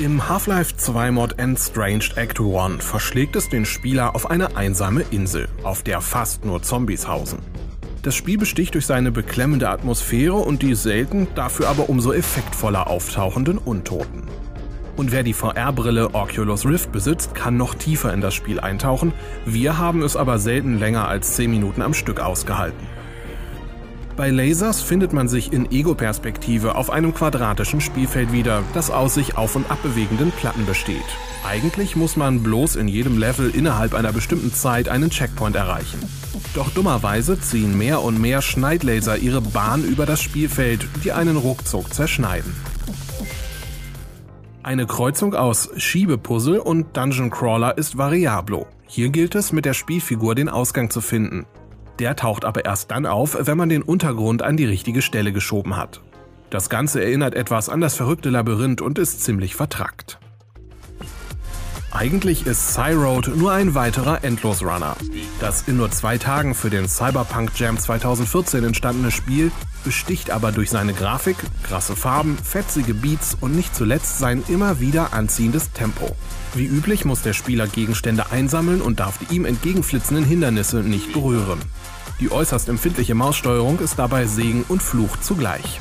Im Half-Life 2 Mod Enstranged Act 1 verschlägt es den Spieler auf eine einsame Insel, auf der fast nur Zombies hausen. Das Spiel besticht durch seine beklemmende Atmosphäre und die selten, dafür aber umso effektvoller auftauchenden Untoten. Und wer die VR-Brille Oculus Rift besitzt, kann noch tiefer in das Spiel eintauchen. Wir haben es aber selten länger als 10 Minuten am Stück ausgehalten. Bei Lasers findet man sich in Ego-Perspektive auf einem quadratischen Spielfeld wieder, das aus sich auf und ab bewegenden Platten besteht. Eigentlich muss man bloß in jedem Level innerhalb einer bestimmten Zeit einen Checkpoint erreichen. Doch dummerweise ziehen mehr und mehr Schneidlaser ihre Bahn über das Spielfeld, die einen ruckzuck zerschneiden. Eine Kreuzung aus Schiebepuzzle und Dungeon Crawler ist Variablo. Hier gilt es, mit der Spielfigur den Ausgang zu finden. Der taucht aber erst dann auf, wenn man den Untergrund an die richtige Stelle geschoben hat. Das Ganze erinnert etwas an das verrückte Labyrinth und ist ziemlich vertrackt. Eigentlich ist Cyroad nur ein weiterer Endlosrunner. Das in nur zwei Tagen für den Cyberpunk Jam 2014 entstandene Spiel besticht aber durch seine Grafik, krasse Farben, fetzige Beats und nicht zuletzt sein immer wieder anziehendes Tempo. Wie üblich muss der Spieler Gegenstände einsammeln und darf die ihm entgegenflitzenden Hindernisse nicht berühren. Die äußerst empfindliche Maussteuerung ist dabei Segen und Fluch zugleich.